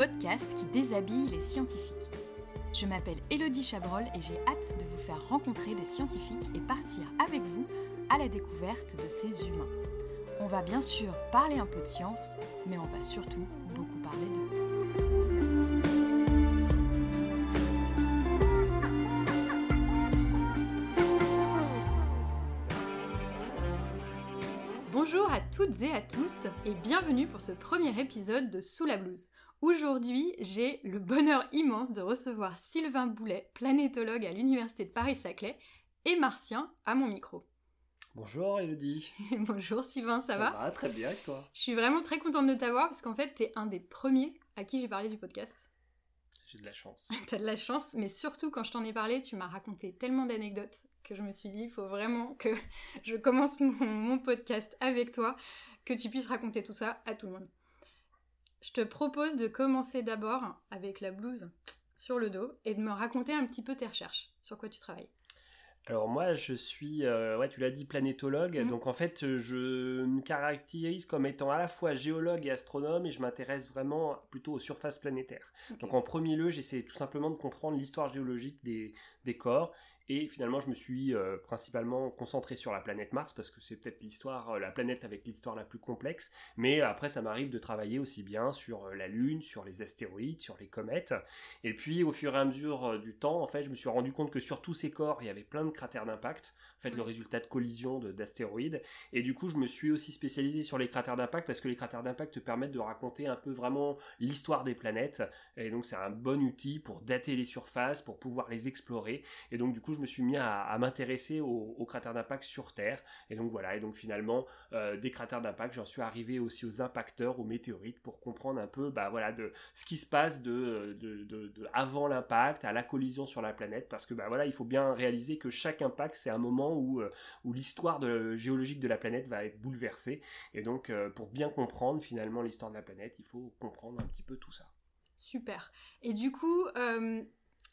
podcast qui déshabille les scientifiques. Je m'appelle Elodie Chabrol et j'ai hâte de vous faire rencontrer des scientifiques et partir avec vous à la découverte de ces humains. On va bien sûr parler un peu de science, mais on va surtout beaucoup parler d'eux. Bonjour à toutes et à tous et bienvenue pour ce premier épisode de Sous la blouse. Aujourd'hui, j'ai le bonheur immense de recevoir Sylvain Boulet, planétologue à l'Université de Paris-Saclay, et martien à mon micro. Bonjour Elodie. Bonjour Sylvain, ça, va? Ça va très bien avec toi? Je suis vraiment très contente de t'avoir parce qu'en fait, t'es un des premiers à qui j'ai parlé du podcast. J'ai de la chance. T'as de la chance, mais surtout quand je t'en ai parlé, tu m'as raconté tellement d'anecdotes que je me suis dit, il faut vraiment que je commence mon, mon podcast avec toi, que tu puisses raconter tout ça à tout le monde. Je te propose de commencer d'abord avec la blouse sur le dos et de me raconter un petit peu tes recherches, sur quoi tu travailles. Alors moi je suis, euh, ouais tu l'as dit, planétologue, Mhm. donc en fait je me caractérise comme étant à la fois géologue et astronome et je m'intéresse vraiment plutôt aux surfaces planétaires. Donc en premier lieu j'essaie tout simplement de comprendre l'histoire géologique des, des corps et finalement je me suis euh, principalement concentré sur la planète Mars parce que c'est peut-être l'histoire, euh, la planète avec l'histoire la plus complexe, mais après ça m'arrive de travailler aussi bien sur euh, la Lune, sur les astéroïdes, sur les comètes, et puis au fur et à mesure euh, du temps, en fait, je me suis rendu compte que sur tous ces corps, il y avait plein de cratères d'impact, en fait, le résultat de collisions de- d'astéroïdes. Et du coup, je me suis aussi spécialisé sur les cratères d'impact parce que les cratères d'impact te permettent de raconter un peu vraiment l'histoire des planètes. Et donc, c'est un bon outil pour dater les surfaces, pour pouvoir les explorer. Et donc, du coup, je me suis mis à, à m'intéresser aux, aux cratères d'impact sur Terre. Et donc, voilà. Et donc, finalement, euh, des cratères d'impact, j'en suis arrivé aussi aux impacteurs, aux météorites, pour comprendre un peu, bah voilà, de ce qui se passe de, de, de- de avant l'impact à la collision sur la planète, parce que bah voilà, il faut bien réaliser que chaque impact, c'est un moment où, euh, où l'histoire géologique de la planète va être bouleversée. Et donc, euh, pour bien comprendre finalement l'histoire de la planète, il faut comprendre un petit peu tout ça. Super. Et du coup, euh,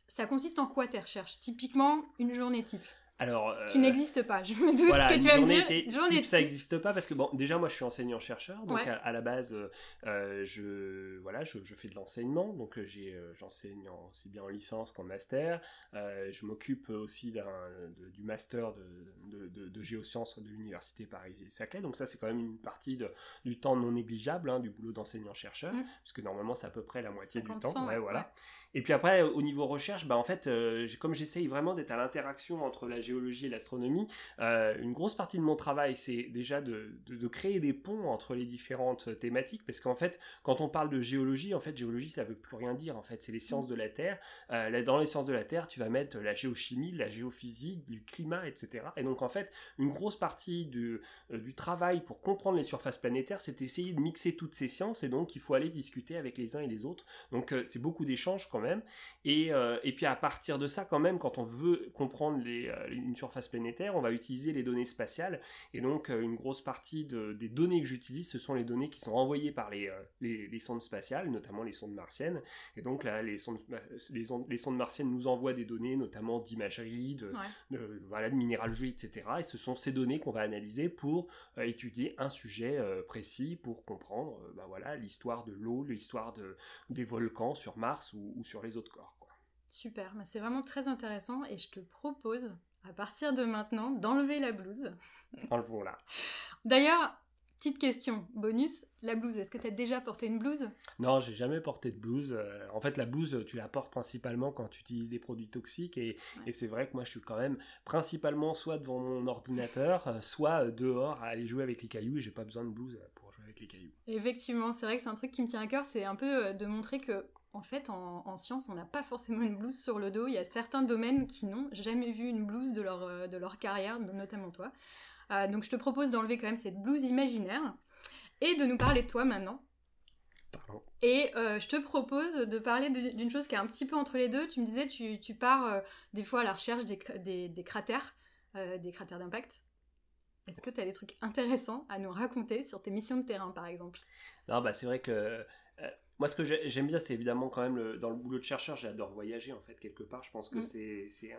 ça consiste en quoi tes recherches? Typiquement, une journée type, Alors, euh, qui n'existe pas. Je me doute Voilà, ce que tu vas me dire. était- journée type, ça n'existe pas parce que bon, déjà moi je suis enseignant-chercheur, donc Ouais. à, à la base, euh, euh, je voilà, je, je fais de l'enseignement, donc euh, j'ai euh, j'enseigne en- aussi bien en licence qu'en master. Euh, je m'occupe aussi de- du master de, de, de- de géosciences de l'université Paris-Saclay, donc ça c'est quand même une partie du temps non négligeable hein, du boulot d'enseignant-chercheur, Mm. puisque normalement c'est à peu près la moitié du 50%, temps. ouais, voilà. ouais. Et puis après, au niveau recherche, bah en fait, euh, comme j'essaye vraiment d'être à l'interaction entre la géologie et l'astronomie, euh, une grosse partie de mon travail, c'est déjà de, de, créer des ponts entre les différentes thématiques, parce qu'en fait, quand on parle de géologie, en fait, géologie, ça veut plus rien dire. En fait, c'est les sciences de la Terre. Euh, dans les sciences de la Terre, tu vas mettre la géochimie, la géophysique, du climat, etc. Et donc, en fait, une grosse partie du, du travail pour comprendre les surfaces planétaires, c'est essayer de mixer toutes ces sciences, et donc il faut aller discuter avec les uns et les autres. Donc, c'est beaucoup d'échanges quand même. Et, euh, et puis à partir de ça, quand même, quand on veut comprendre les, euh, une surface planétaire, on va utiliser les données spatiales. Et donc euh, une grosse partie de- des données que j'utilise, ce sont les données qui sont envoyées par les, les, les sondes spatiales, notamment les sondes martiennes. Et donc là, les sondes, les, ondes- les sondes martiennes nous envoient des données, notamment d'imagerie, de, Ouais. de, voilà, de minéralogie, etc. Et ce sont ces données qu'on va analyser pour euh, étudier un sujet euh, précis, pour comprendre bah, voilà, l'histoire de l'eau, l'histoire de, des volcans sur Mars ou, ou sur les autres corps. Quoi. Super, mais c'est vraiment très intéressant et je te propose, à partir de maintenant, d'enlever la blouse. Enlevons là. D'ailleurs, petite question, bonus, la blouse, est-ce que tu as déjà porté une blouse? Non, j'ai jamais porté de blouse. Euh, en fait, la blouse, tu la portes principalement quand tu utilises des produits toxiques. Et, Ouais. et c'est vrai que moi, je suis quand même principalement soit devant mon ordinateur, euh, soit euh, dehors à aller jouer avec les cailloux. Et j'ai pas besoin de blouse pour jouer avec les cailloux. Effectivement, c'est vrai que c'est un truc qui me tient à cœur, c'est un peu de montrer que, en fait, en, en science, on n'a pas forcément une blouse sur le dos. Il y a certains domaines qui n'ont jamais vu une blouse de leur, euh, de leur carrière, notamment toi. Euh, donc je te propose d'enlever quand même cette blouse imaginaire et de nous parler de toi maintenant. Pardon. Et euh, je te propose de parler d'une chose qui est un petit peu entre les deux. Tu me disais, tu, tu pars euh, des fois à la recherche des, des, des cratères, euh, des cratères d'impact. Est-ce que tu as des trucs intéressants à nous raconter sur tes missions de terrain, par exemple? Non, bah c'est vrai que euh, moi, ce que j'aime bien, c'est évidemment quand même le, dans le boulot de chercheur, j'adore voyager en fait quelque part. Je pense que mm. c'est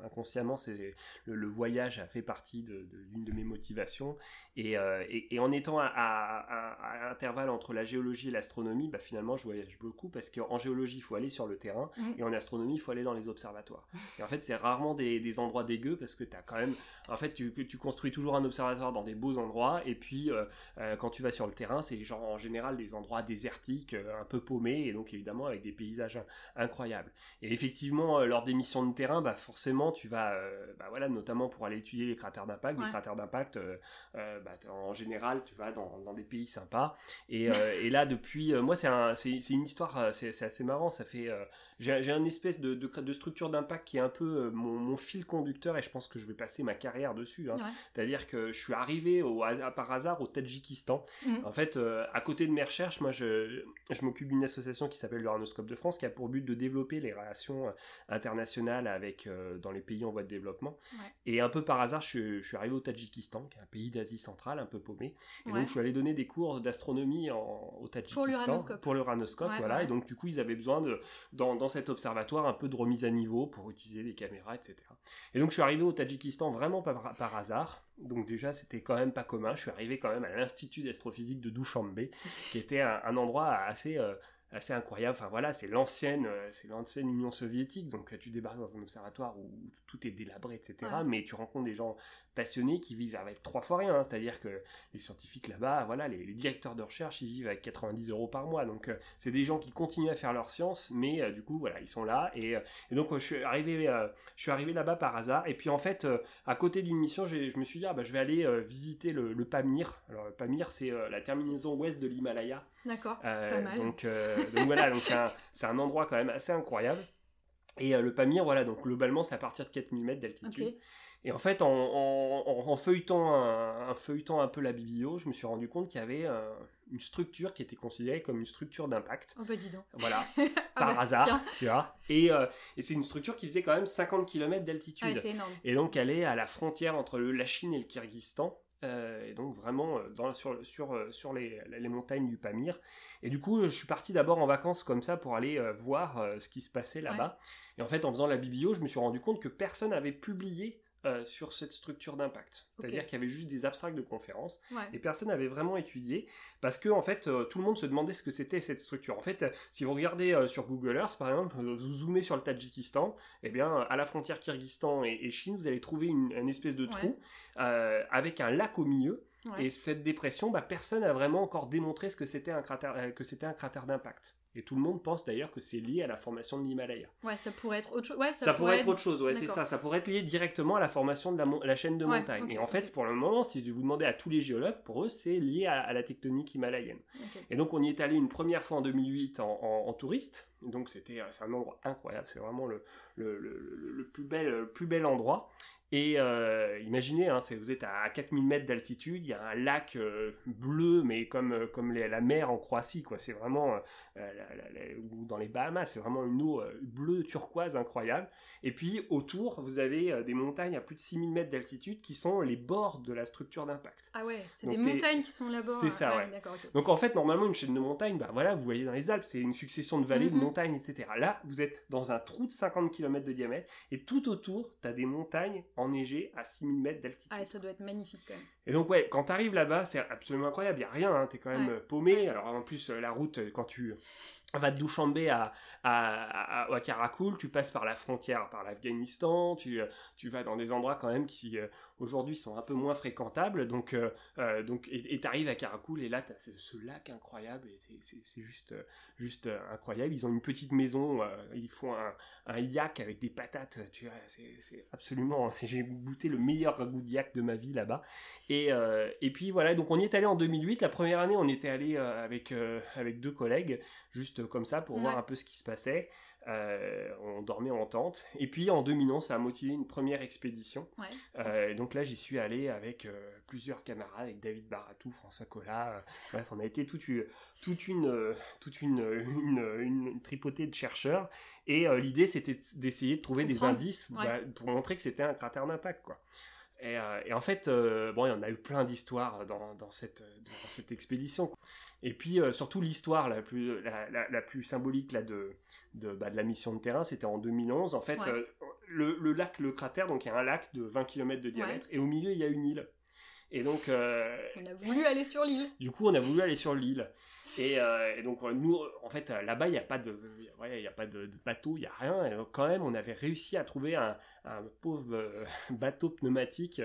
inconsciemment, c'est le, voyage a fait partie d'une de, de, de, mes motivations. Et, euh, et, et en étant à, à, intervalle entre la géologie et l'astronomie, bah, finalement, je voyage beaucoup parce qu'en géologie, il faut aller sur le terrain mm. et en astronomie, il faut aller dans les observatoires. Et en fait, c'est rarement des, des, endroits dégueux parce que tu as quand même, en fait, tu, tu, construis toujours un observatoire dans des beaux endroits et puis euh, euh, quand tu vas sur le terrain, c'est genre en général des endroits désertiques un peu paumé et donc évidemment avec des paysages incroyables. Et effectivement, euh, lors des missions de terrain, bah forcément, tu vas, euh, bah voilà, notamment pour aller étudier les cratères d'impact. Les cratères d'impact, euh, bah, en général, tu vas dans, dans des pays sympas. Et, et là, depuis, moi, c'est un, une histoire, c'est assez marrant. Ça fait, j'ai un espèce de, de, de structure d'impact qui est un peu mon, mon, fil conducteur et je pense que je vais passer ma carrière dessus. Hein. C'est-à-dire que je suis arrivé au, par hasard au Tadjikistan. Mmh. En fait, à côté de mes recherches, moi, je, je m'occupe d'une association qui s'appelle l'Uranoscope de France, qui a pour but de développer les relations euh, internationales avec, euh, dans les pays en voie de développement. Et un peu par hasard, je, suis arrivé au Tadjikistan, qui est un pays d'Asie centrale, un peu paumé. Et donc, je suis allé donner des cours d'astronomie au Tadjikistan. Pour l'Uranoscope. voilà. Et donc, du coup, ils avaient besoin, de, dans, dans cet observatoire, un peu de remise à niveau pour utiliser des caméras, etc. Et donc, je suis arrivé au Tadjikistan vraiment par, par hasard. Donc déjà, c'était quand même pas commun. Je suis arrivé quand même à l'Institut d'astrophysique de Dushanbe, qui était un, endroit assez, euh, assez incroyable. Enfin voilà, c'est l'ancienne, euh, c'est l'ancienne Union soviétique. Donc tu débarques dans un observatoire où tout est délabré, etc. Mais tu rencontres des gens passionnés qui vivent avec trois fois rien. Hein. C'est-à-dire que les scientifiques là-bas, voilà, les, directeurs de recherche, ils vivent avec 90 euros par mois. Donc euh, c'est des gens qui continuent à faire leur science, mais euh, du coup, voilà, ils sont là. Et, donc je suis arrivé, je suis arrivé là-bas par hasard. Et puis en fait, à côté d'une mission, je me suis dit, ah, bah, je vais aller visiter le, le, Pamir. Alors le Pamir, c'est la terminaison ouest de l'Himalaya. D'accord. pas mal. Donc, donc voilà, donc c'est un, endroit quand même assez incroyable. Et euh, le Pamir, voilà, donc globalement, c'est à partir de 4000 mètres d'altitude. Et en fait, en, feuilletant, un, feuilletant un peu la biblio, je me suis rendu compte qu'il y avait euh, une structure qui était considérée comme une structure d'impact. Oh bah dis donc. Voilà, ah par bah, hasard, tu vois. Et, euh, et c'est une structure qui faisait quand même 50 km d'altitude. Ah, c'est énorme. Et donc elle est à la frontière entre la Chine et le Kyrgyzstan. et donc vraiment dans, sur, sur, sur les, les, montagnes du Pamir. Et du coup, je suis parti d'abord en vacances comme ça pour aller euh, voir euh, ce qui se passait là-bas. Et en fait, en faisant la biblio, je me suis rendu compte que personne n'avait publié euh, sur cette structure d'impact. C'est-à-dire qu'il y avait juste des abstracts de conférences et personne n'avait vraiment étudié parce que en fait tout le monde se demandait ce que c'était cette structure. En fait, si vous regardez sur Google Earth par exemple, vous zoomez sur le Tadjikistan, et eh bien à la frontière Kyrgyzstan et, Chine, vous allez trouver une, espèce de trou avec un lac au milieu et cette dépression, bah, personne n'a vraiment encore démontré ce que c'était un cratère, euh, que c'était un cratère d'impact. Et tout le monde pense d'ailleurs que c'est lié à la formation de l'Himalaya. Ouais, ça pourrait être autre chose. Ouais, ça, pourrait, être autre chose, ouais, c'est ça. Ça pourrait être lié directement à la formation de la, chaîne de montagne. et en fait, pour le moment, si vous demandez à tous les géologues, pour eux, c'est lié à, la tectonique himalayenne. Et donc, on y est allé une première fois en 2008 en, touriste. Donc, c'était c'est un endroit incroyable. C'est vraiment le, le, le, plus, bel, le plus bel endroit. Et euh, imaginez, hein, vous êtes à 4000 mètres d'altitude, il y a un lac euh, bleu, mais comme, euh, comme la mer en Croatie, quoi. C'est vraiment, ou dans les Bahamas, c'est vraiment une eau bleue turquoise incroyable. Et puis autour, vous avez des montagnes à plus de 6000 mètres d'altitude qui sont les bords de la structure d'impact. Ah ouais, c'est des montagnes qui sont là-bas. C'est ça, ouais. Donc en fait, normalement, une chaîne de montagnes, bah voilà, vous voyez dans les Alpes, c'est une succession de vallées, de montagnes, etc. Là, vous êtes dans un trou de 50 km de diamètre, et tout autour, tu as des montagnes enneigé à 6000 mètres d'altitude. Ah, ça doit être magnifique quand même. Et donc, ouais, quand tu arrives là-bas, c'est absolument incroyable. Il n'y a rien, hein, tu es quand même paumé. Alors, en plus, euh, la route, euh, quand tu vas de Dushanbe à, à, à, Karakoul, tu passes par la frontière, par l'Afghanistan, tu, euh, tu vas dans des endroits quand même qui aujourd'hui sont un peu moins fréquentables, donc, donc et tu arrives à Karakoul et là tu as ce, lac incroyable, et c'est juste, juste incroyable. Ils ont une petite maison, ils font un, yak avec des patates, tu vois, c'est absolument, j'ai goûté le meilleur ragoût de yak de ma vie là-bas. Et, euh, et puis voilà, donc on y est allé en 2008. La première année, on était allé euh, avec, euh, avec deux collègues, juste comme ça, pour voir un peu ce qui se passait. on dormait en tente. Et puis en 2011, ça a motivé une première expédition. donc là, j'y suis allé avec plusieurs camarades, avec David Baratou, François Collat. bref, on a été toute une, toute une, toute une, une, tripotée de chercheurs. Et l'idée, c'était d'essayer de trouver des indices bah, pour montrer que c'était un cratère d'impact. quoi. Et, euh, et en fait, euh, bon, il y en a eu plein d'histoires dans, dans, cette, dans cette expédition. Et puis euh, surtout l'histoire la plus, la, la, la plus symbolique là, de, de, bah, de la mission de terrain, c'était en 2011. En fait, Ouais. euh, le, le lac, le cratère, donc il y a un lac de 20 km de diamètre, et au milieu il y a une île. Et donc, euh, On a voulu aller sur l'île. du coup, on a voulu aller sur l'île. Et, euh, et donc, euh, nous, en fait, euh, là-bas, il n'y a pas de, il y a pas de, de bateau, il n'y a rien. Et donc, quand même, on avait réussi à trouver un, un pauvre bateau pneumatique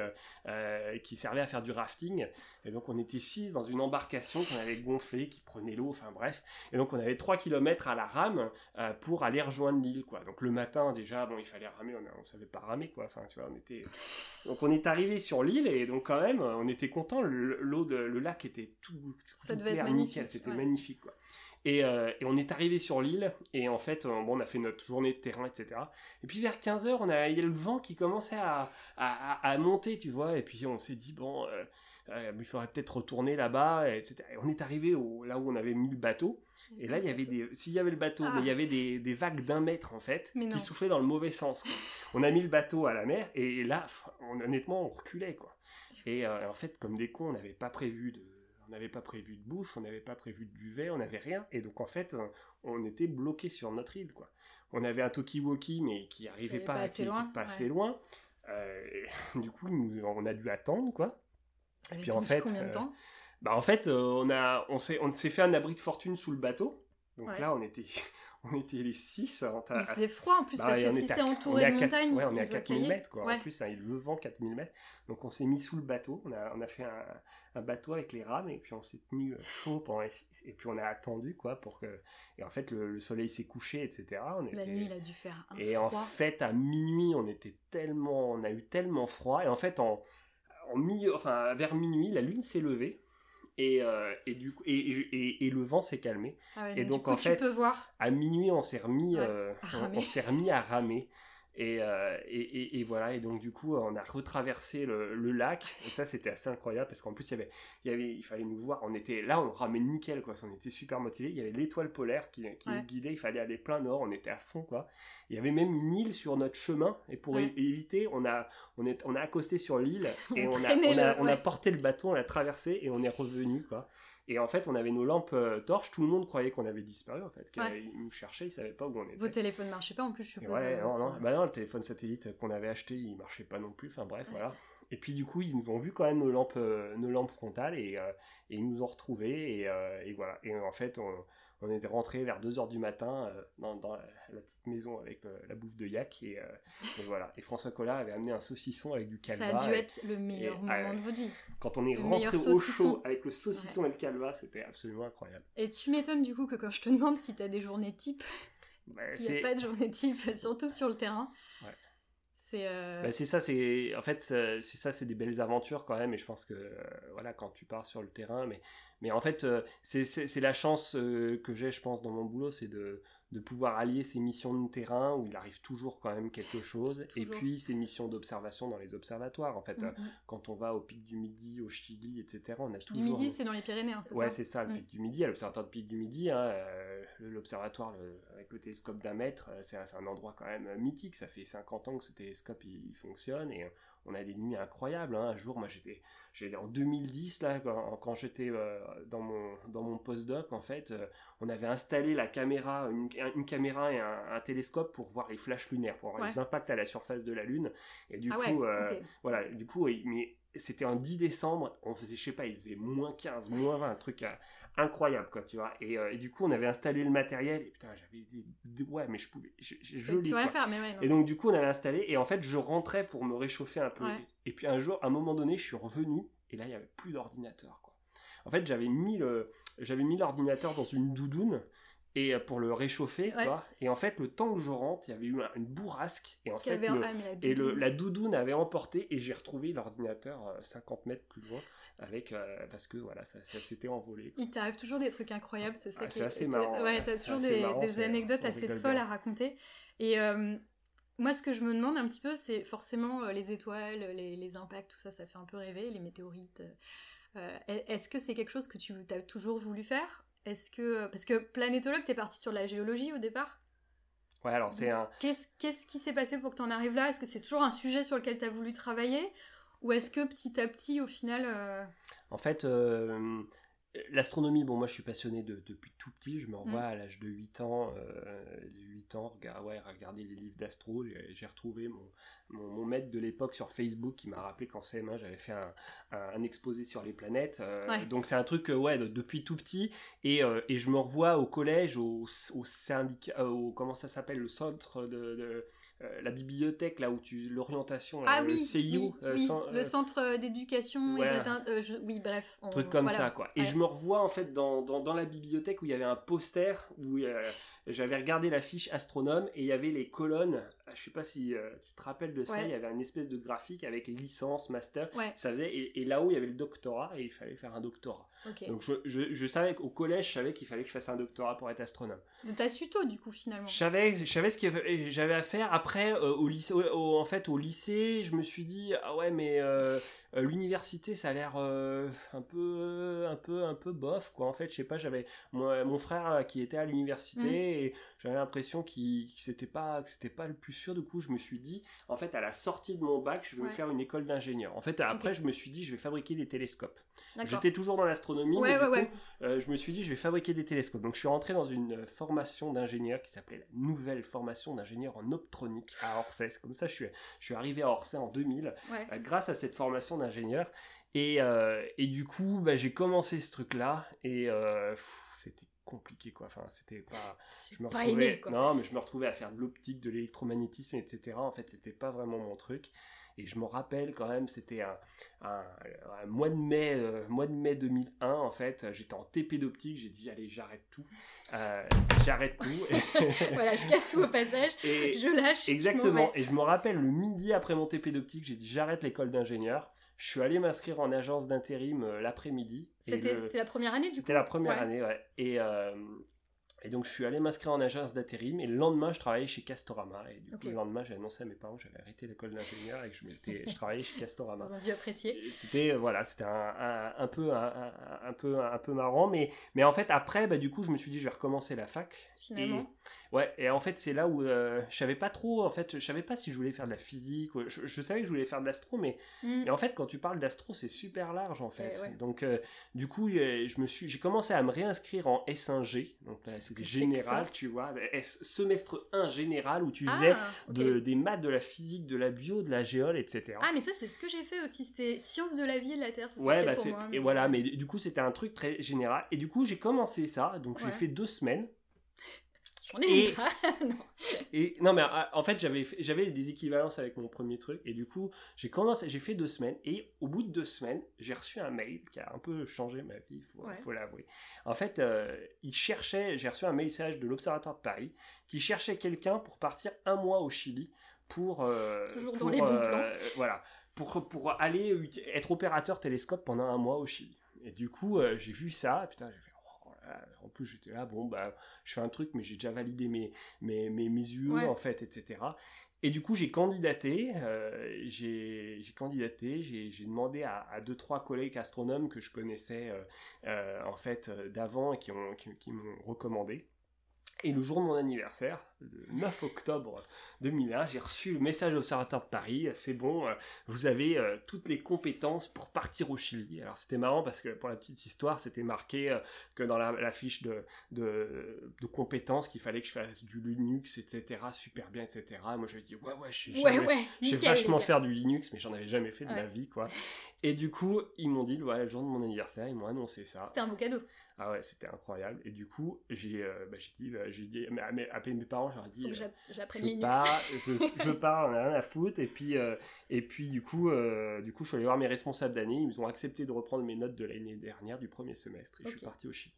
euh, qui servait à faire du rafting. Et donc, on était six dans une embarcation qu'on avait gonflée, qui prenait l'eau, enfin bref. Et donc, on avait 3 km à la rame euh, pour aller rejoindre l'île, quoi. Donc, le matin, déjà, bon, il fallait ramer, on ne savait pas ramer, quoi. Enfin, tu vois, on était... Donc, on est arrivé sur l'île, et donc, quand même, on était content. L'eau, de, le lac était tout, tout, Ça devait être magnifique, nickel, C'était ouais. Magnifique, quoi. Et, euh, et on est arrivé sur l'île, et en fait, on, bon, on a fait notre journée de terrain, etc. Et puis vers 15h, on a, il y a le vent qui commençait à, à, monter, tu vois, et puis on s'est dit, bon, euh, euh, il faudrait peut-être retourner là-bas, etc. Et on est arrivé au, là où on avait mis le bateau, et là, il y avait des. S'il y avait le bateau, Ah. mais il y avait des, des vagues d'un mètre, en fait, qui soufflaient dans le mauvais sens, quoi. On a mis le bateau à la mer, et là, on- honnêtement, on reculait, quoi. Et euh, en fait, comme des cons, on n'avait pas prévu de. On n'avait pas prévu de bouffe, on n'avait pas prévu de duvet, on n'avait rien. Et donc, en fait, on- on était bloqué sur notre île, quoi. On avait un talkie-walkie, mais qui arrivait allait pas, assez loin, pas ouais. assez loin. Euh, et du coup, nous- on a dû attendre, quoi. Avait puis, en fait, combien de euh, temps? Bah en fait, euh, on a, on s'est, on s'est fait un abri de fortune sous le bateau. Donc Ouais. là, on était, on était les six. en ta- Il faisait froid en plus, Bah, parce que si c'est entouré de montagnes, ouais, on est à il doit 4000 cailler. mètres, quoi. Ouais. En plus, hein, il le vent 4000 mètres. Donc on s'est mis sous le bateau. On a, on a fait un, un bateau avec les rames et puis on s'est tenu euh, chaud pendant les- et puis on a attendu quoi pour que. Et en fait, le, le soleil s'est couché, etc. On La nuit, il a dû faire un et en froid. fait, à minuit, on était tellement, on a eu tellement froid. Et en fait, en, en milieu, enfin, vers minuit, la lune s'est levée. Et, euh, et, du coup, et, et- et le vent s'est calmé. Ah ouais, et donc, coup, en fait, voir. À minuit, on s'est remis, Ouais, euh, on s'est remis à ramer. Et, euh, et, et- et voilà, et donc du coup, on a retraversé le, le lac, et ça c'était assez incroyable parce qu'en plus, il y avait, il y avait, il fallait nous voir, on était là, on ramait nickel, quoi, on était super motivés. Il y avait l'étoile polaire qui, qui Ouais. nous guidait, il fallait aller plein nord, on était à fond, quoi. Il y avait même une île sur notre chemin, et pour Ouais. éviter, on a, on, est, on a accosté sur l'île, et On a, on, a, le- on a ouais. porté le bateau, on l'a traversé, et on est revenu, quoi. Et en fait, on avait nos lampes euh, torches, tout le monde croyait qu'on avait disparu, en fait, Ouais. nous cherchaient, ils savaient pas où on était. Vos téléphones marchaient pas en plus, je suppose. Ouais, euh, non, non. Bah non, le téléphone satellite qu'on avait acheté, il marchait pas non plus. Enfin bref, voilà. Et puis du coup, ils nous ont vu quand même nos lampes, euh, nos lampes frontales et, euh, et ils nous ont retrouvés. Et, euh, et voilà. Et en fait, on, on est rentré vers 2h du matin euh, dans, dans la, la petite maison avec euh, la bouffe de yak. Et, euh, et voilà. Et François Collat avait amené un saucisson avec du Ça calva. a dû et être le meilleur et- moment de votre vie. Quand on est le rentré au chaud avec le saucisson et le calva, c'était absolument incroyable. Et tu m'étonnes du coup que quand je te demande si t'as des journées type, Bah, il n'y a pas de journée type, surtout sur le terrain. Ouais. C'est. euh, Bah, c'est ça, c'est en fait c'est c'est ça, c'est des belles aventures quand même. Et je pense que euh, voilà, quand tu pars sur le terrain, mais mais en fait euh, c'est la chance euh, que j'ai, je pense, dans mon boulot, c'est de de pouvoir allier ces missions de terrain où il arrive toujours quand même quelque chose, et puis ces missions d'observation dans les observatoires. En fait, mm, euh, mm. quand on va au pic du Midi, au Chili, etc., on a Du toujours midi, c'est dans les Pyrénées, hein, c'est Ouais, c'est ça, le Mm. pic du Midi, à l'observatoire de pic du Midi, hein, euh, l'observatoire avec le télescope d'un mètre, c'est un, endroit quand même mythique. Ça fait 50 ans que ce télescope il, il fonctionne et on a des nuits incroyables. hein. Un jour, moi j'étais, j'étais en 2010 là, quand, quand j'étais euh, dans mon dans mon postdoc, en fait, euh, on avait installé la caméra, une, une caméra et un, un télescope pour voir les flashs lunaires, pour voir Ouais. les impacts à la surface de la Lune. Et du Ah coup, ouais, euh, voilà, du coup, mais c'était un 10 décembre, on faisait, je sais pas, il faisait moins 15, moins 20, un truc euh, incroyable, quoi, tu vois. Et, euh, et du coup, on avait installé le matériel, et putain, j'avais des, Ouais, mais je pouvais. je- je- quoi. faire, mais ouais. non. Et donc, du coup, on avait installé, et en fait, je rentrais pour me réchauffer un peu. Ouais. Et puis, un jour, à un moment donné, je suis revenu, et là, il y avait plus d'ordinateur, quoi. En fait, j'avais mis le, j'avais mis l'ordinateur dans une doudoune, et euh, pour le réchauffer, Ouais. quoi. Et en fait, le temps que je rentre, il y avait eu un- une bourrasque, et en fait, avait le- ah, la et le, la doudoune avait emporté et j'ai retrouvé l'ordinateur euh, 50 mètres plus loin avec euh, parce que voilà ça, ça s'était envolé. Il t'arrive toujours des trucs incroyables, c'est ça Ah, c'est est- assez marrant, Ouais, t'as toujours des, marrant, des c'est- anecdotes assez folles bien. à raconter. Et euh, moi, ce que je me demande un petit peu, c'est forcément euh, les étoiles, les, les impacts, tout ça, ça fait un peu rêver, les météorites. euh, euh, Est-ce que c'est quelque chose que tu as toujours voulu faire Est-ce que parce que planétologue, t'es parti sur la géologie au départ? Ouais alors c'est un Qu'est-ce qu'est-ce qui s'est passé pour que tu en arrives là? Est-ce que c'est toujours un sujet sur lequel tu as voulu travailler? Ou est-ce que petit à petit, au final... En fait, L'astronomie, bon, moi je suis passionné de, depuis tout petit, je me revois mm. à l'âge de 8 ans, euh, 8 ans, ouais, regarder les livres d'astro, j'ai retrouvé mon, mon, maître de l'époque sur Facebook qui m'a rappelé qu'en CM1 j'avais fait un, un, exposé sur les planètes, euh, donc c'est un truc, euh, ouais, depuis tout petit, et, euh, et, je me revois au collège, au, au syndicat, au, comment ça s'appelle, le centre de, de euh, la bibliothèque là où tu l'orientation ah, oui, le CIO euh, le euh, centre d'éducation et oui bref un truc comme ça quoi. Et je me revois en fait dans, dans, dans, la bibliothèque où il y avait un poster où j'avais regardé la fiche astronome et il y avait les colonnes je sais pas si tu te rappelles de ça il y avait un espèce de graphique avec licence master ça faisait et, et là-haut il y avait le doctorat et il fallait faire un doctorat donc je, je, je, savais qu'au collège, je savais qu'il fallait que je fasse un doctorat pour être astronome. T'as su tôt du coup finalement. Je savais, je savais ce que j'avais à faire. Après, euh, au lycée, en fait, au lycée, je me suis dit ah ouais mais euh, euh, l'université ça a l'air un peu, un peu, un peu bof quoi. En fait, je sais pas, j'avais mon, frère qui était à l'université et j'avais l'impression qu'il c'était pas, que c'était pas le plus sûr. Du coup, je me suis dit en fait à la sortie de mon bac, je vais me faire une école d'ingénieur. En fait, après, je me suis dit je vais fabriquer des télescopes. J'étais toujours dans l'astronomie, mais du coup, euh, je me suis dit, je vais fabriquer des télescopes. Donc, je suis rentré dans une formation d'ingénieur qui s'appelait la Nouvelle Formation d'ingénieur en optronique à Orsay. Comme ça, je suis, je suis arrivé à Orsay en 2000, euh, grâce à cette formation d'ingénieur. Et, euh, et, du coup, bah, j'ai commencé ce truc-là, et compliqué quoi enfin c'était pas je me retrouvais non mais je me retrouvais à faire de l'optique de l'électromagnétisme etc en fait c'était pas vraiment mon truc et je me rappelle quand même, c'était un, un, mois de mai, euh, mois de mai 2001 en fait. J'étais en TP d'optique, j'ai dit allez j'arrête tout, euh, j'arrête tout. voilà, je casse tout au passage, et je lâche. Exactement. Et je me rappelle le midi après mon TP d'optique, j'ai dit j'arrête l'école d'ingénieur. Je suis allé m'inscrire en agence d'intérim euh, l'après-midi. C'était la première année du coup C'était la première année, ouais. Et, et donc, je suis allé m'inscrire en agence d'intérim et le lendemain, je travaillais chez Castorama. Et du coup, le lendemain, j'ai annoncé à mes parents que j'avais arrêté l'école d'ingénieur et que je, je travaillais chez Castorama. Ils ont dû apprécier. C'était, euh, voilà, c'était un, un, peu, un, peu, un peu marrant. Mais, mais en fait, après, bah, du coup, je me suis dit, je vais recommencer la fac. Finalement. Ouais, et en fait, c'est là où euh, je savais pas trop, en fait, je savais pas si je voulais faire de la physique, je, savais que je voulais faire de l'astro, mais, mm. en fait, quand tu parles d'astro, c'est super large, en fait. Donc, euh, du coup, je me suis, j'ai commencé à me réinscrire en S1G, donc là, c'était général, tu vois, semestre 1 général, où tu ah, faisais de, des maths, de la physique, de la bio, de la géole, etc. Ah, mais ça, c'est ce que j'ai fait aussi, c'était sciences de la vie et de la Terre, c'est ouais, bah, pour moi, Et voilà, mais du coup, c'était un truc très général, et du coup, j'ai commencé ça, donc j'ai fait deux semaines, et, non. et non mais ah, en fait j'avais j'avais des équivalences avec mon premier truc et du coup j'ai commencé j'ai fait deux semaines et au bout de deux semaines j'ai reçu un mail qui a un peu changé ma vie faut, faut l'avouer. En fait euh, il cherchait j'ai reçu un message de l'observatoire de Paris qui cherchait quelqu'un pour partir un mois au Chili pour euh, Toujours pour, dans les bons euh, voilà pour pour aller être opérateur télescope pendant un mois au Chili. Et du coup j'ai vu ça putain j'ai fait en plus j'étais là, bon, bah, je fais un truc, mais j'ai déjà validé mes, mes, mes, UE, en fait, etc. Et du coup, j'ai candidaté, euh, j'ai candidaté, j'ai demandé à, à, deux, trois collègues astronomes que je connaissais, euh, euh, en fait, d'avant et qui m'ont qui, qui recommandé. Et le jour de mon anniversaire, le 9 octobre 2001, j'ai reçu le message de l'Observatoire de Paris, c'est bon, euh, vous avez euh, toutes les compétences pour partir au Chili. Alors c'était marrant parce que pour la petite histoire, c'était marqué euh, que dans la, fiche de, de, de compétences qu'il fallait que je fasse du Linux, etc., super bien, etc. Moi j'avais dit, ouais, ouais, je sais vachement faire du Linux, mais j'en avais jamais fait de ma vie, quoi. Et du coup, ils m'ont dit, voilà, le jour de mon anniversaire, ils m'ont annoncé ça. C'était un beau cadeau. Ah ouais, c'était incroyable. Et du coup, j'ai euh, bah, dit, bah, j'ai dit à, mes, parents, ai dit, euh, je, pars, je, je pars, on a rien à foutre. Et puis, euh, et puis du coup, du coup, je suis allé voir mes responsables d'année. Ils ont accepté de reprendre mes notes de l'année dernière, du premier semestre. Et je suis parti au Chili.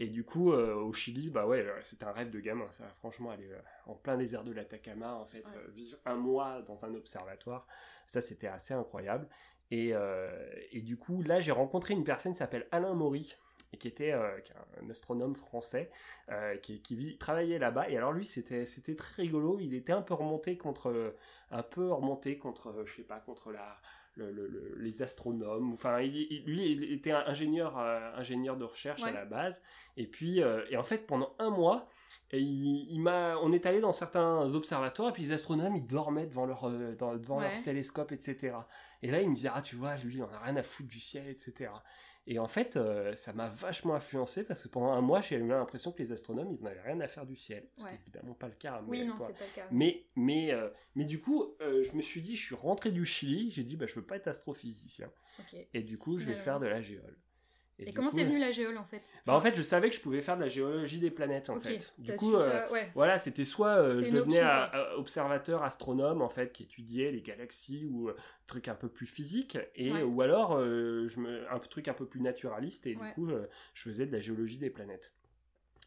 Et du coup, au Chili, bah ouais, c'était un rêve de gamin. Ça, franchement, aller en plein désert de l'Atacama, en fait, vivre un mois dans un observatoire, ça, c'était assez incroyable. Et, et, du coup, là, j'ai rencontré une personne qui s'appelle Alain Maury, et qui était euh, un astronome français euh, qui, qui travaillait là-bas. Et alors lui, c'était c'était très rigolo. Il était un peu remonté contre un peu remonté contre je sais pas contre la le, les astronomes. Enfin, il, lui, il était un ingénieur, euh, ingénieur de recherche à la base. Et puis, et en fait, pendant un mois, Et il, m'a, on est allé dans certains observatoires et puis les astronomes ils dormaient devant leur, euh, devant leur télescope, etc. Et là il me disait ah tu vois lui on a rien à foutre du ciel, etc. Et en fait euh, ça m'a vachement influencé parce que pendant un mois j'ai eu l'impression que les astronomes ils n'avaient rien à faire du ciel. C'est évidemment pas le cas. Oui non c'est pas le cas. Mais mais euh, mais du coup je me suis dit je suis rentré du Chili j'ai dit bah je veux pas être astrophysicien. Et du coup je vais faire de la géole. Et, comment c'est venu la géole en fait bah, En fait, je savais que je pouvais faire de la géologie des planètes en fait. Du coup, euh, voilà, c'était soit euh, je devenais observateur astronome en fait qui étudiait les galaxies ou euh, trucs un peu plus physiques, et ou alors je me, un truc un peu plus naturaliste et du coup je faisais de la géologie des planètes.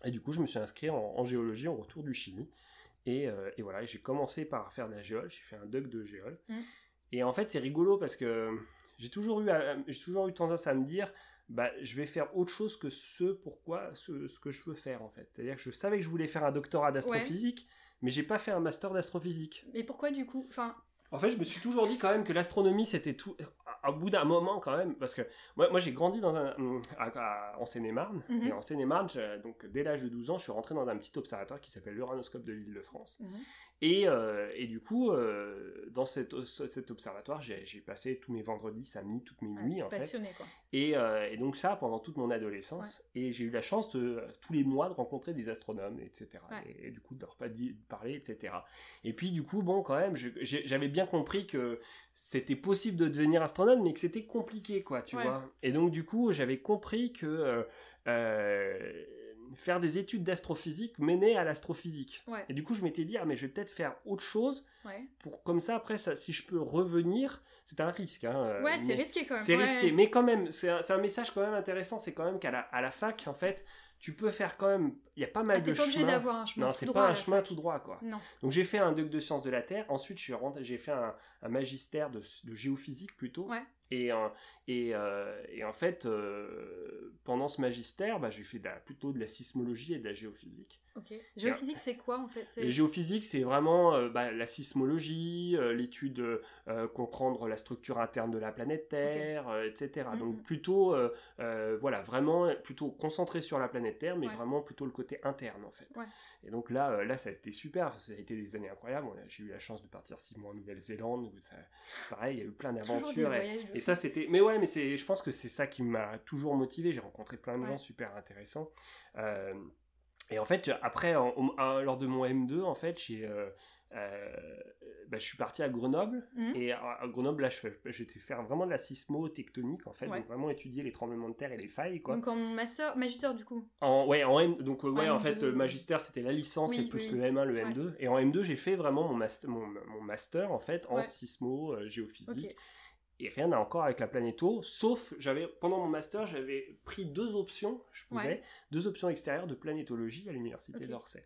Et du coup, je me suis inscrit en, géologie en retour du chimie. Et, et voilà, j'ai commencé par faire de la géole, j'ai fait un doc de géole. Mmh. Et en fait, c'est rigolo parce que j'ai toujours eu, j'ai toujours eu tendance à me dire, bah, je vais faire autre chose que ce pourquoi ce, ce que je veux faire en fait. C'est-à-dire que je savais que je voulais faire un doctorat d'astrophysique, mais j'ai pas fait un master d'astrophysique. Mais pourquoi du coup? Enfin... En fait, je me suis toujours dit quand même que l'astronomie c'était tout. À bout d'un moment quand même, parce que moi, moi j'ai grandi dans un, en Seine-et-Marne, mhm. et en Seine-et-Marne, donc dès l'âge de 12 ans, je suis rentré dans un petit observatoire qui s'appelle l'Uranoscope de l'île de France. Et, euh, et, du coup, euh, dans cet, cet observatoire, j'ai passé tous mes vendredis, samedis, toutes mes nuits en fait. Quoi. Et, euh, et, donc ça pendant toute mon adolescence. Et j'ai eu la chance de, tous les mois de rencontrer des astronomes, etc. Et, du coup de leur parler, etc. Et puis du coup, bon, quand même, j'avais bien compris que c'était possible de devenir astronome, mais que c'était compliqué, quoi, tu vois. Et donc du coup, j'avais compris que faire des études d'astrophysique menait à l'astrophysique. Et du coup, je m'étais dit, ah, mais je vais peut-être faire autre chose. Pour comme ça, après, ça, si je peux revenir, c'est un risque. Hein, euh, ouais, c'est risqué quand même. C'est risqué, mais quand même, c'est un, message quand même intéressant. C'est quand même qu'à la, à la fac, en fait, tu peux faire quand même. Il y a pas mal ah, de chemins. pas obligé d'avoir un chemin. Non, c'est pas un chemin tout droit, quoi. Non. Donc j'ai fait un doc de sciences de la Terre. Ensuite, j'ai fait un, un magistère de, de, géophysique plutôt. Ouais. Et, et, euh, et, en fait, euh, pendant ce magistère, bah, j'ai fait plutôt de la sismologie et de la géophysique. Ok. Géophysique, c'est quoi en fait? Géophysique, c'est vraiment euh, bah, la sismologie, l'étude, comprendre la structure interne de la planète Terre, etc. Mm, Donc mm. plutôt, voilà, vraiment plutôt concentré sur la planète Terre, mais vraiment plutôt le côté interne en fait. Ouais. Et donc là, là, ça a été super, ça a été des années incroyables. J'ai eu la chance de partir six mois en Nouvelle-Zélande, pareil, il y a eu plein d'aventures. Et ça, c'était. Mais ouais, mais c'est. Je pense que c'est ça qui m'a toujours motivé. J'ai rencontré plein de gens super intéressants. Euh, et en fait, après, lors de mon M2, en fait, j'ai. Euh, euh, bah, je suis parti à Grenoble. Mmh. et à, Grenoble là j'étais faire vraiment de la sismo-tectonique en fait. Donc vraiment étudier les tremblements de terre et les failles quoi. Donc en master magister du coup. En ouais en M donc ouais en, fait magister c'était la licence et plus le M1 le M2 et en M2 j'ai fait vraiment mon master mon, mon master en fait en sismo géophysique et rien n'a encore avec la planéto, sauf j'avais pendant mon master j'avais pris deux options, je pouvais, deux options extérieures de planétologie à l'université d'Orsay.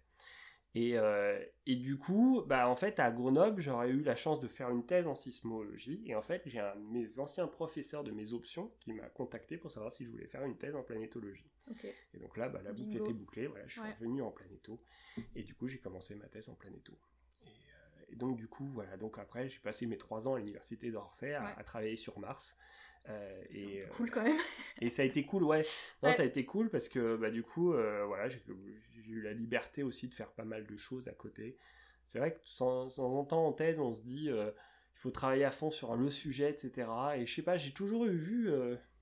Et, euh, et, du coup, bah en fait à Grenoble j'aurais eu la chance de faire une thèse en sismologie et en fait j'ai un de mes anciens professeurs de mes options qui m'a contacté pour savoir si je voulais faire une thèse en planétologie. Et donc là bah, la boucle était bouclée, voilà, je suis revenu en planéto et du coup j'ai commencé ma thèse en planéto et donc du coup, voilà, donc après j'ai passé mes trois ans à l'université d'Orsay à, travailler sur Mars. Euh, et cool quand même. et ça a été cool, ouais. Non, ça a été cool parce que bah du coup, euh, voilà, j'ai eu la liberté aussi de faire pas mal de choses à côté. C'est vrai que sans, sans longtemps en thèse, on se dit euh, il faut travailler à fond sur le sujet, etc. Et je sais pas, j'ai toujours eu vu,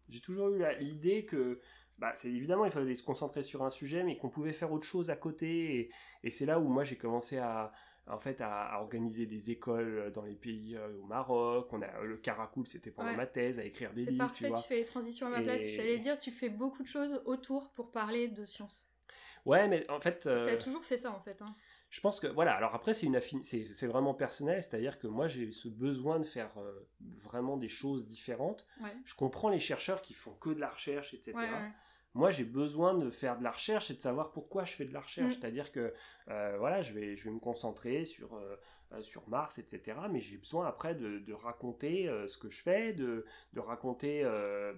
j'ai toujours eu l'idée que bah, c'est évidemment il fallait se concentrer sur un sujet, mais qu'on pouvait faire autre chose à côté. Et, et c'est là où moi j'ai commencé à, en fait à, organiser des écoles euh, dans les pays euh, au Maroc. On a le Caracoul, c'était pendant ma thèse, à écrire des livres. Parfait, tu, fais les transitions à ma place. J'allais dire, tu fais beaucoup de choses autour pour parler de science. Ouais, mais en fait. Euh... Tu as toujours fait ça en fait. Hein. Je pense que voilà. Alors après, c'est une c'est vraiment personnel, c'est-à-dire que moi j'ai ce besoin de faire euh, vraiment des choses différentes. Je comprends les chercheurs qui font que de la recherche, etc. Moi, j'ai besoin de faire de la recherche et de savoir pourquoi je fais de la recherche. Mm. C'est-à-dire que, euh, voilà, je vais, je vais me concentrer sur, euh, sur Mars, etc. Mais j'ai besoin après de, raconter ce que je fais, de, de raconter,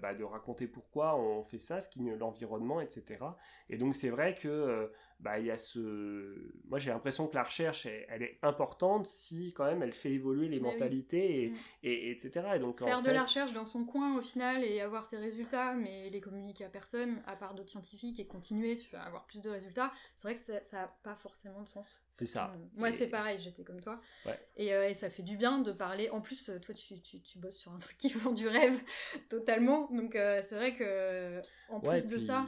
bah, de raconter pourquoi on fait ça, ce qui l'environnement, etc. Et donc c'est vrai que bah, il y a ce... Moi, j'ai l'impression que la recherche, elle, est importante si, quand même, elle fait évoluer les mentalités, mm. et, etc. Et donc, Faire de la recherche dans son coin, au final, et avoir ses résultats, mais les communiquer à personne, à part d'autres scientifiques, et continuer à avoir plus de résultats, c'est vrai que ça n'a pas forcément de sens. C'est ça. Moi, c'est pareil, j'étais comme toi. Ouais. Euh, et, ça fait du bien de parler. En plus, toi, tu, tu, tu, bosses sur un truc qui vend du rêve, totalement. Donc, euh, c'est vrai que, en plus de ça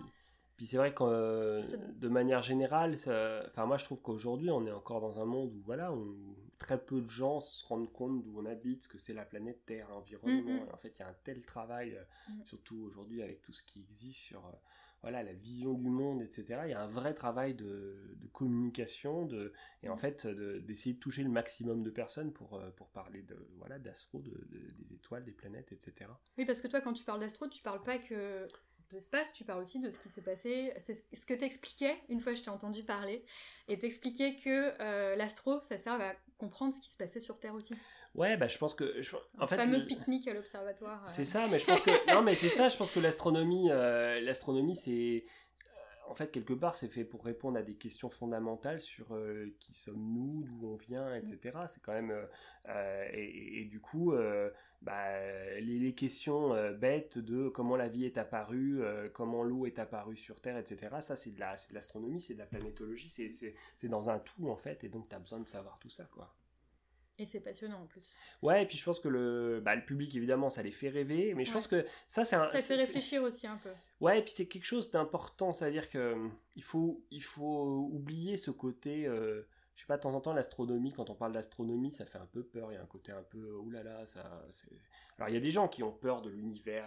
puis c'est vrai que euh, de manière générale, enfin moi je trouve qu'aujourd'hui on est encore dans un monde où voilà, très peu de gens se rendent compte d'où on habite, ce que c'est la planète Terre, l'environnement. Mm, mm. En fait, il y a un tel travail, euh, mm. surtout aujourd'hui avec tout ce qui existe sur euh, voilà la vision du monde, etc. Il y a un vrai travail de, communication, de et en fait d'essayer de, toucher le maximum de personnes pour pour parler de voilà d'astro, des étoiles, des planètes, etc. Oui, parce que toi quand tu parles d'astro, tu parles pas que d'espace, tu parles aussi de ce qui s'est passé. C'est ce que t'expliquais, une fois je t'ai entendu parler, et t'expliquais que euh, l'astro, ça sert à comprendre ce qui se passait sur Terre aussi. Ouais, bah je pense que... en fait, fameux pique-nique à l'observatoire. Euh. C'est ça, mais je pense que... non, mais c'est ça, je pense que l'astronomie, euh, l'astronomie, c'est en fait, quelque part, c'est fait pour répondre à des questions fondamentales sur euh, qui sommes-nous, d'où on vient, etc. C'est quand même. Euh, euh, et, du coup, bah, les, questions bêtes de comment la vie est apparue, comment l'eau est apparue sur Terre, etc. Ça, c'est de l'astronomie, c'est de la planétologie, c'est dans un tout, en fait. Et donc, tu as besoin de savoir tout ça, quoi. Et c'est passionnant en plus. Ouais, et puis je pense que le, bah, le public, évidemment, ça les fait rêver, mais je pense que ça, c'est un. Ça fait réfléchir aussi un peu. Ouais, et puis c'est quelque chose d'important, c'est-à-dire que hum, faut, il faut oublier ce côté. Euh, je sais pas, de temps en temps, l'astronomie, quand on parle d'astronomie, ça fait un peu peur, il y a un côté un peu, oulala, ça. Alors il y a des gens qui ont peur de l'univers,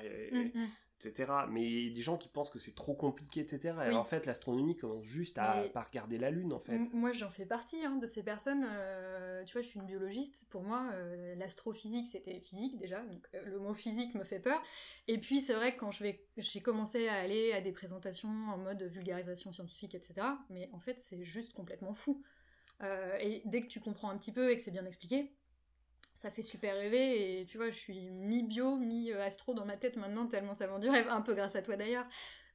etc. Mais des gens qui pensent que c'est trop compliqué, etc. Et en fait, l'astronomie commence juste à pas regarder la Lune, en fait. Moi, j'en fais partie hein, de ces personnes. Euh, tu vois, je suis une biologiste. Pour moi, euh, l'astrophysique, c'était physique déjà. Donc, euh, le mot physique me fait peur. Et puis, c'est vrai que quand j'ai commencé à aller à des présentations en mode vulgarisation scientifique, etc. Mais en fait, c'est juste complètement fou. Et dès que tu comprends un petit peu et que c'est bien expliqué, ça fait super rêver et tu vois, je suis mi-bio, mi-astro dans ma tête maintenant, tellement ça vend du rêve, un peu grâce à toi d'ailleurs.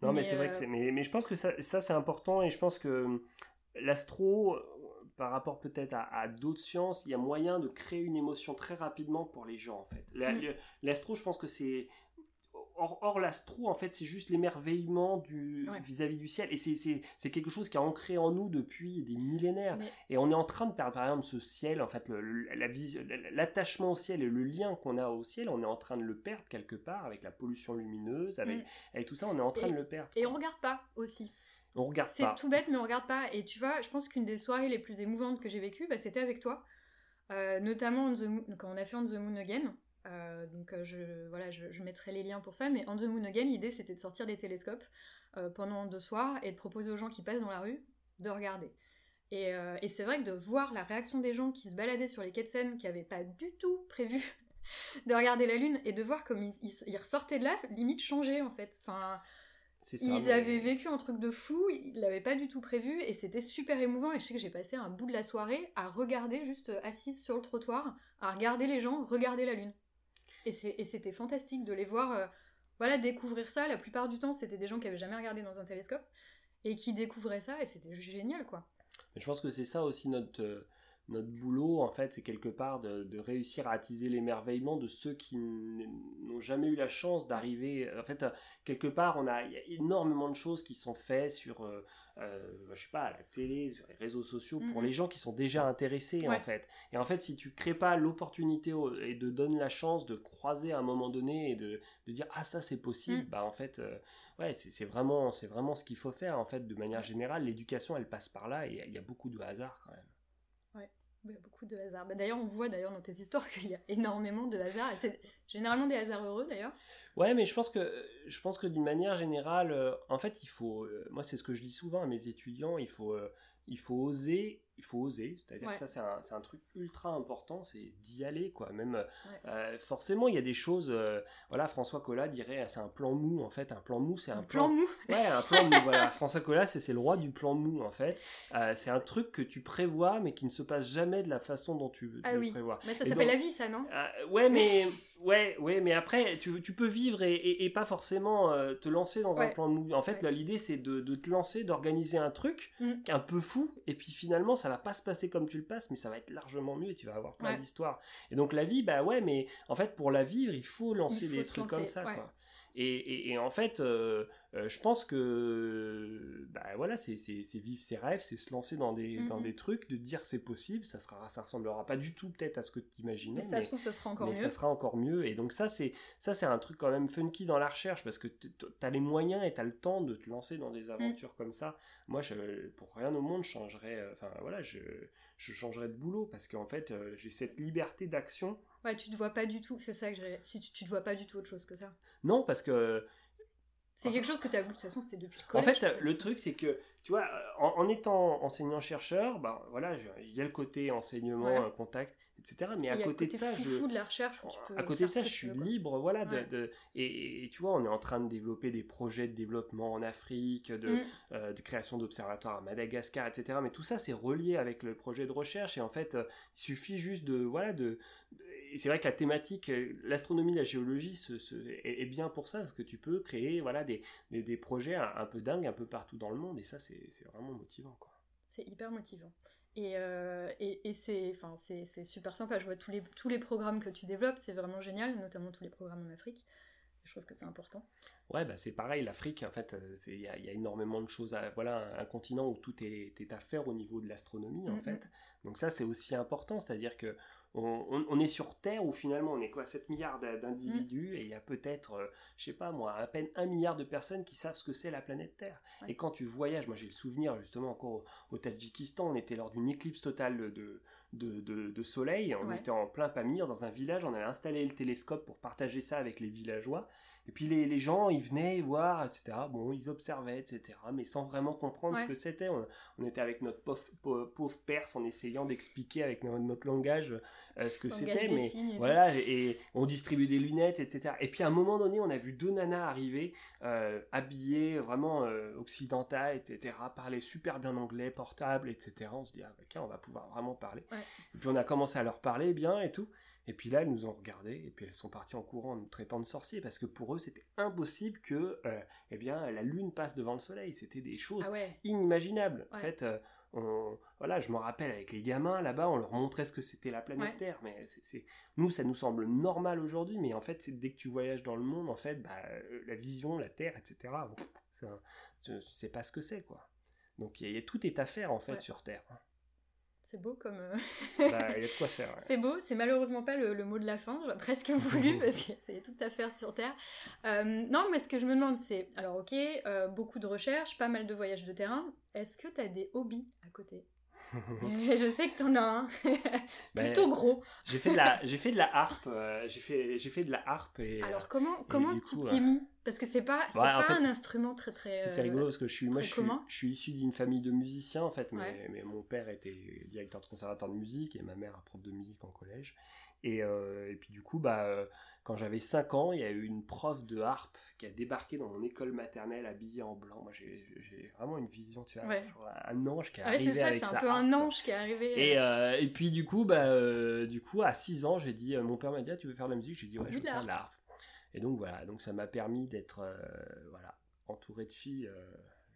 Non, mais, c'est vrai que euh, c'est. Mais, mais, je pense que ça, ça c'est important et je pense que hum, l'astro, par rapport peut-être à, d'autres sciences, il y a moyen de créer une émotion très rapidement pour les gens en fait. Mm. L'astro, je pense que c'est Or, l'astro, en fait, c'est juste l'émerveillement du vis-à-vis du ciel. Et c'est quelque chose qui est ancré en nous depuis des millénaires. Et on est en train de perdre, par exemple, ce ciel, en fait, l'attachement au ciel et le lien qu'on a au ciel, on est en train de le perdre quelque part avec la pollution lumineuse, avec, mm. avec tout ça, on est en train de le perdre. Et on regarde pas aussi. On regarde pas. C'est tout bête, mais on regarde pas. Et tu vois, je pense qu'une des soirées les plus émouvantes que j'ai vécues, bah, c'était avec toi. Euh, notamment quand on a fait On the Moon Again. Euh, donc euh, je, voilà, je, mettrai les liens pour ça, mais On the Moon Again, l'idée c'était de sortir des télescopes euh, pendant deux soirs et de proposer aux gens qui passent dans la rue de regarder. Et, c'est vrai que de voir la réaction des gens qui se baladaient sur les quais de Seine, qui n'avaient pas du tout prévu de regarder la Lune, et de voir comme ils, ils, ressortaient de là, limite changé en fait. Enfin, ils avaient vécu un truc de fou, ils l'avaient pas du tout prévu, et c'était super émouvant. Et je sais que j'ai passé un bout de la soirée à regarder, juste assise sur le trottoir, à regarder les gens regarder la Lune. Et c'était fantastique de les voir euh, voilà, découvrir ça. La plupart du temps, c'était des gens qui avaient jamais regardé dans un télescope et qui découvraient ça et c'était génial quoi. Mais je pense que c'est ça aussi notre, euh, notre boulot, en fait, c'est quelque part de, réussir à attiser l'émerveillement de ceux qui n'ont jamais eu la chance d'arriver. En fait, quelque part, on a, il y a énormément de choses qui sont faites sur, euh, euh, je sais pas, à la télé, sur les réseaux sociaux, pour mhm. les gens qui sont déjà intéressés, en fait. Et en fait, si tu crées pas l'opportunité et de donner la chance de croiser à un moment donné et de, de dire, ah, ça, c'est possible, mhm. bah, en fait, euh, ouais, c'est vraiment, c'est vraiment ce qu'il faut faire, en fait, de manière générale. L'éducation, elle passe par là et il y a beaucoup de hasard, quand même. A beaucoup de hasard. Bah, d'ailleurs, on voit d'ailleurs dans tes histoires qu'il y a énormément de hasard. C'est généralement des hasards heureux d'ailleurs. Ouais, mais je pense que je pense que d'une manière générale, euh, en fait, il faut. Euh, moi, c'est ce que je dis souvent à mes étudiants. Il faut, euh, il faut oser il faut oser. C'est-à-dire que ça, c'est un, un, truc ultra important, c'est d'y aller, quoi. Même, euh, forcément, il y a des choses. Euh, voilà, François Collat dirait, c'est un plan mou, en fait. Un plan mou, c'est un, plan... mou. Ouais, un plan mou. voilà, François Collat, c'est le roi du plan mou, en fait. Euh, c'est un truc que tu prévois, mais qui ne se passe jamais de la façon dont tu, tu ah, le oui. prévois. Mais ça s'appelle la vie, ça, non? Ouais, mais. Ouais, ouais, mais après, tu, tu peux vivre et, et, pas forcément te lancer dans un plan mou. En fait, l'idée, c'est de, de, te lancer, d'organiser un truc mm. un peu fou, et puis finalement, ça va pas se passer comme tu le passes, mais ça va être largement mieux et tu vas avoir plein d'histoires. Et donc la vie, bah ouais, mais en fait pour la vivre, il faut lancer des trucs comme ça, quoi. Et, et, en fait, euh, euh, je pense que bah voilà, c'est vivre ses rêves, c'est se lancer dans des, dans des trucs, de dire c'est possible, ça sera ça ressemblera pas du tout peut-être à ce que tu imaginais. Mais ça, je trouve, ça sera encore mais mieux. ça sera encore mieux. Et donc ça, c'est ça c'est un truc quand même funky dans la recherche parce que tu as les moyens et tu as le temps de te lancer dans des mm. aventures comme ça. Moi, je, pour rien au monde, je changerais, euh, enfin voilà, je, je changerais de boulot parce qu'en fait, j'ai cette liberté d'action. Ouais, tu te vois pas du tout, c'est ça que j'ai. Si tu, tu te vois pas du tout autre chose que ça. Non, parce que c'est quelque chose que tu as voulu, de toute façon, c'était depuis le collège. En fait, le truc, c'est que, tu vois, en, étant enseignant-chercheur, ben, voilà, il y a le côté enseignement, euh, contact, etc. Mais à côté de ça, je, de la recherche à côté de ça, je suis libre, voilà, de, et, tu vois, on est en train de développer des projets de développement en Afrique, de, mm. euh, de création d'observatoires à Madagascar, etc. Mais tout ça, c'est relié avec le projet de recherche, et en fait, euh, il suffit juste de, voilà, de, et c'est vrai que la thématique, euh, l'astronomie, la géologie est, bien pour ça, parce que tu peux créer voilà, des, des, projets un, peu dingues un peu partout dans le monde, et ça, c'est vraiment motivant. C'est hyper motivant. Et, euh, et, et c'est super sympa. Je vois tous les, tous les programmes que tu développes, c'est vraiment génial, notamment tous les programmes en Afrique. Je trouve que c'est important. Ouais, bah c'est pareil, l'Afrique, en fait, euh, il y, y, a énormément de choses. À, voilà, un, continent où tout est, est, à faire au niveau de l'astronomie, en mm, mm. fait. Donc ça, c'est aussi important, c'est-à-dire que on, est sur Terre où finalement on est quoi 7 milliards d'individus mm. et il y a peut-être, euh, je sais pas moi, à peine un milliard de personnes qui savent ce que c'est la planète Terre. Et quand tu voyages, moi j'ai le souvenir justement encore au, Tadjikistan, on était lors d'une éclipse totale de, de, soleil, on était en plein Pamir dans un village, on avait installé le télescope pour partager ça avec les villageois et puis les, les, gens, ils venaient voir, etc. Bon, ils observaient, etc. Mais sans vraiment comprendre ce que c'était. On, on, était avec notre pauvre, pauvre, perse en essayant d'expliquer avec notre, langage euh, ce que c'était. Mais voilà, et, on distribuait des lunettes, etc. Et puis à un moment donné, on a vu deux nanas arriver, euh, habillées vraiment euh, occidentales, etc. Parler super bien anglais, portable, etc. On se dit, ah, bah, on va pouvoir vraiment parler. Et puis on a commencé à leur parler bien et tout. Et puis là, elles nous ont regardé et puis elles sont parties en courant en nous traitant de sorciers parce que pour eux, c'était impossible que euh, eh bien, la lune passe devant le soleil. C'était des choses ah inimaginables. En fait, euh, on, voilà, je me rappelle avec les gamins là-bas, on leur montrait ce que c'était la planète Terre. Mais c'est, nous, ça nous semble normal aujourd'hui, mais en fait, c'est dès que tu voyages dans le monde, en fait, bah, euh, la vision, la Terre, etc. Bon, tu sais pas ce que c'est, quoi. Donc y a, tout est à faire en fait sur Terre. C'est beau comme. Euh, bah, y a de quoi faire. C'est beau, c'est malheureusement pas le, mot de la fin, j'aurais presque voulu, parce que c'est tout à faire sur Terre. Euh, non, mais ce que je me demande, c'est alors, ok, euh, beaucoup de recherches, pas mal de voyages de terrain. Est-ce que tu as des hobbies à côté? Je sais que t'en as un ben, plutôt gros. j'ai fait de la, j'ai fait de la harpe, j'ai fait, j'ai fait de la harpe et. Alors comment, comment tu t'y mis? Parce que c'est pas, c'est pas un instrument très très. c'est rigolo parce que je suis, moi je suis, je suis, issu d'une famille de musiciens en fait, mais, mais, mon père était directeur de conservatoire de musique et ma mère prof de musique en collège. Et, et puis du coup, bah quand j'avais 5 ans, il y a eu une prof de harpe qui a débarqué dans mon école maternelle habillée en blanc. Moi, j'ai vraiment une vision, tu vois, un ange qui est arrivé ça, avec ça. C'est un peu un ange qui est arrivé. Et, euh, et puis, du coup, bah, euh, du coup, à 6 ans, j'ai dit, euh, mon père m'a dit, ah, tu veux faire de la musique J'ai dit, ouais, je veux faire de la harpe. Et donc, voilà, donc ça m'a permis d'être voilà, entouré de filles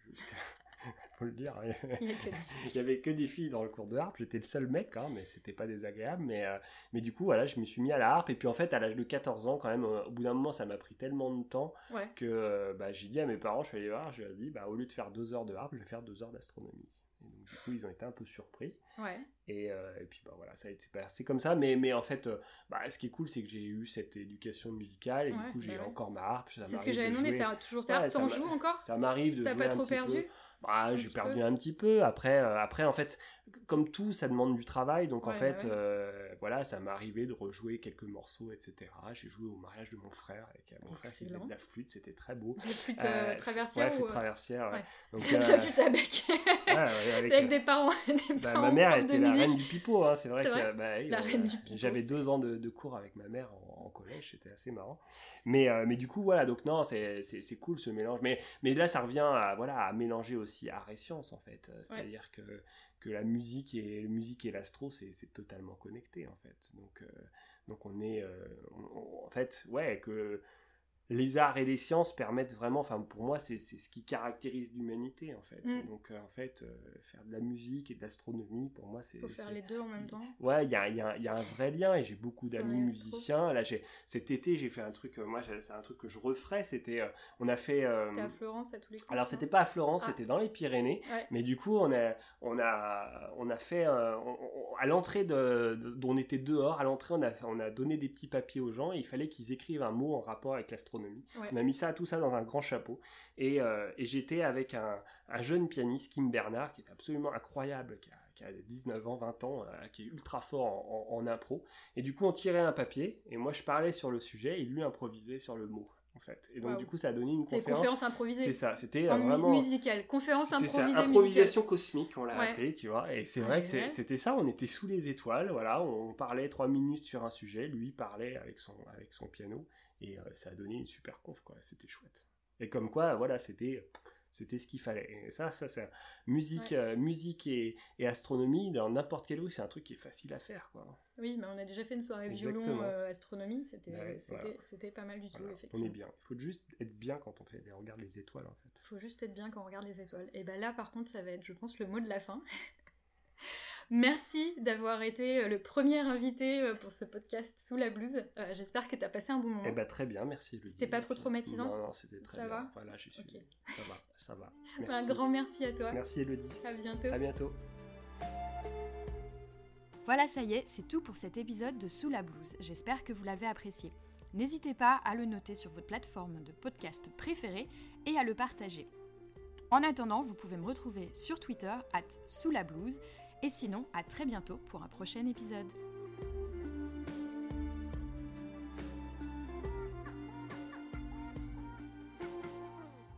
jusqu'à faut le dire. Il n'y avait que des filles dans le cours de harpe. J'étais le seul mec, hein, mais c'était pas désagréable. Mais, euh, mais du coup, voilà, je me suis mis à la harpe. Et puis en fait, à l'âge de 14 ans, quand même, au bout d'un moment, ça m'a pris tellement de temps que euh, bah, j'ai dit à mes parents, je suis allé voir, je leur ai dit, bah, au lieu de faire deux heures de harpe, je vais faire deux heures d'astronomie. Du coup, ils ont été un peu surpris. Et, euh, et, puis, bah, voilà, ça a été passé comme ça. Mais, mais en fait, bah, ce qui est cool, c'est que j'ai eu cette éducation musicale. Et du coup, j'ai bah encore ma harpe. C'est ce que j'avais demandé. T'as toujours ta harpe T'en joues encore? Ça m'arrive de jouer. T'as pas trop perdu? Ah, j'ai perdu peu un petit peu. Après, euh, après, en fait, comme tout, ça demande du travail. Donc, en fait, bah ouais. euh, voilà, ça m'est arrivé de rejouer quelques morceaux, etc. J'ai joué au mariage de mon frère avec euh, mon frère qui faisait de la flûte. C'était très beau. La flûte Euh, traversière ouais, ou... flûte traversière. ouais. Donc, la flûte à bec. avec, des parents. Des bah, parents ma mère était la musique. reine du pipeau, hein, c'est vrai que bah, oui, La reine du pipeau. j'avais deux ans de, de cours avec ma mère en, en collège, c'était assez marrant. Mais, euh, mais du coup, voilà, donc non, c'est cool ce mélange. Mais, mais là, ça revient à, voilà, à mélanger aussi art et science, en fait. Euh, C'est-à-dire que, que la musique et, la musique et l'astro, c'est totalement connecté, en fait. Donc, euh, donc on est, on- on- en fait, ouais, que les arts et les sciences permettent vraiment, enfin pour moi c'est ce qui caractérise l'humanité en fait. Mm. Donc euh, en fait euh, faire de la musique et de l'astronomie pour moi c'est Il faut faire les deux en même temps. Ouais, il y a, y a- y a un vrai lien et j'ai beaucoup d'amis musiciens. Là, j'ai cet été, j'ai fait un truc, euh, moi, c'est un truc que je referais. C'était, on a fait. C'était à Florence à tous les coups. alors, c'était pas à Florence, Ah. c'était dans les Pyrénées. Ouais. Mais du coup, on a, on a, on a fait, on- on- à l'entrée de, de- on était dehors, à l'entrée, on a, on a donné des petits papiers aux gens et il fallait qu'ils écrivent un mot en rapport avec l'astronomie. Ouais. On a mis ça, tout ça dans un grand chapeau. Et, euh, et j'étais avec un, un jeune pianiste, Kim Bernard, qui est absolument incroyable, qui a, qui a 19 ans, 20 ans, euh, qui est ultra fort en, en- en impro. Et du coup, on tirait un papier et moi, je parlais sur le sujet et lui improvisait sur le mot, en fait. Et donc, du coup, ça a donné une conférence. conférence C'est improvisée. ça, c'était euh, vraiment. musicale. Conférence C'était ça, improvisée improvisation cosmique, on l'a Ouais. appelé, tu vois. Et c'est vrai que c'est- c'était ça, on était sous les étoiles, voilà, on parlait trois minutes sur un sujet, lui parlait avec son, avec son piano, et euh, ça a donné une super conf, quoi. C'était chouette. Et comme quoi, voilà, c'était c'était ce qu'il fallait. Et ça, ça, c'est musique, Ouais. euh, musique et, et astronomie dans n'importe quel eau, c'est un truc qui est facile à faire, quoi. Oui, mais on a déjà fait une soirée violon euh, astronomie. C'était Ouais, c'était- voilà. c'était pas mal du tout, Voilà, on effectivement. est bien. Il faut juste être bien quand on fait, on regarde les étoiles, en fait. faut juste être bien quand on regarde les étoiles. Et ben là, par contre, ça va être, je pense, le mot de la fin. Merci d'avoir été euh, le premier invité euh, pour ce podcast sous la blouse. Euh, J'espère que tu as passé un bon moment. Eh ben très bien, merci. Elodie. C'était pas trop traumatisant Non, non, c'était très Ça bien. va Voilà, je suis. Ok. Ça va, ça va. Un Merci. grand merci à toi. Merci Elodie. À bientôt. À bientôt. Voilà, ça y est, c'est tout pour cet épisode de Sous la blouse. J'espère que vous l'avez apprécié. N'hésitez pas à le noter sur votre plateforme de podcast préférée et à le partager. En attendant, vous pouvez me retrouver sur Twitter, at sous la blouse, et sinon, à très bientôt pour un prochain épisode.